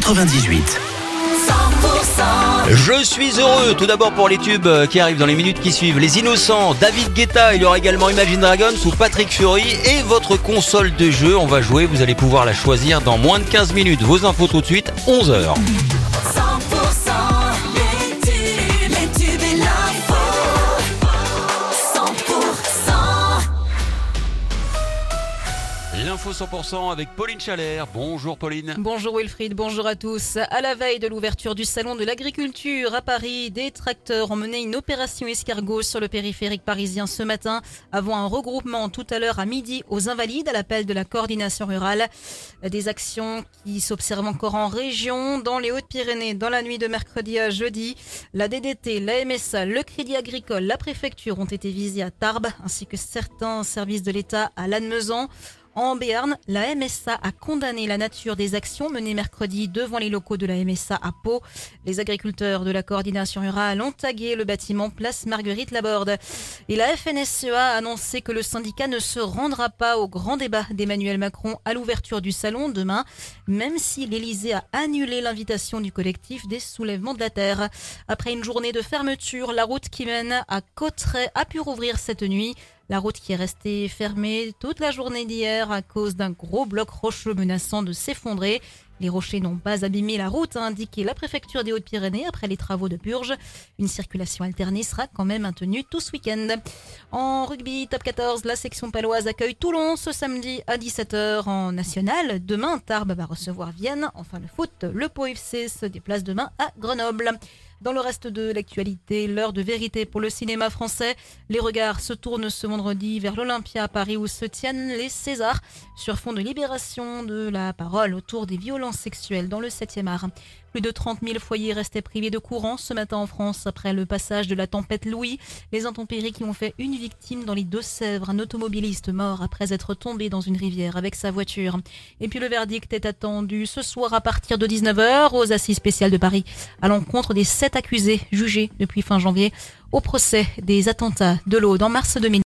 98. Je suis heureux tout d'abord pour les tubes qui arrivent dans les minutes qui suivent. Les Innocents, David Guetta, il y aura également Imagine Dragons ou Patrick Fury et votre console de jeu. On va jouer, vous allez pouvoir la choisir dans moins de 15 minutes. Vos infos tout de suite, 11h. L'info 100% avec Pauline Chalère. Bonjour Pauline. Bonjour Wilfried, bonjour à tous. À la veille de l'ouverture du salon de l'agriculture à Paris, des tracteurs ont mené une opération escargot sur le périphérique parisien ce matin avant un regroupement tout à l'heure à midi aux Invalides à l'appel de la coordination rurale. Des actions qui s'observent encore en région, dans les Hautes-Pyrénées, dans la nuit de mercredi à jeudi. La DDT, la MSA, le Crédit Agricole, la préfecture ont été visés à Tarbes ainsi que certains services de l'État à Lannemezan. En Béarn, la MSA a condamné la nature des actions menées mercredi devant les locaux de la MSA à Pau. Les agriculteurs de la coordination rurale ont tagué le bâtiment place Marguerite Laborde. Et la FNSEA a annoncé que le syndicat ne se rendra pas au grand débat d'Emmanuel Macron à l'ouverture du salon demain, même si l'Elysée a annulé l'invitation du collectif des soulèvements de la terre. Après une journée de fermeture, la route qui mène à Cotteret a pu rouvrir cette nuit. La route qui est restée fermée toute la journée d'hier à cause d'un gros bloc rocheux menaçant de s'effondrer. Les rochers n'ont pas abîmé la route, a indiqué la préfecture des Hautes-Pyrénées après les travaux de purge. Une circulation alternée sera quand même maintenue tout ce week-end. En rugby, top 14, la section paloise accueille Toulon ce samedi à 17h en national. Demain, Tarbes va recevoir Vienne. Enfin, le foot, le Pau FC se déplace demain à Grenoble. Dans le reste de l'actualité, l'heure de vérité pour le cinéma français. Les regards se tournent ce vendredi vers l'Olympia à Paris où se tiennent les Césars sur fond de libération de la parole autour des violences sexuelles dans le 7e art. Plus de 30 000 foyers restaient privés de courant ce matin en France après le passage de la tempête Louis. Les intempéries qui ont fait une victime dans les Deux-Sèvres, un automobiliste mort après être tombé dans une rivière avec sa voiture. Et puis le verdict est attendu ce soir à partir de 19h aux assises spéciales de Paris à l'encontre des sept accusés jugés depuis fin janvier au procès des attentats de l'Aude en mars 2000.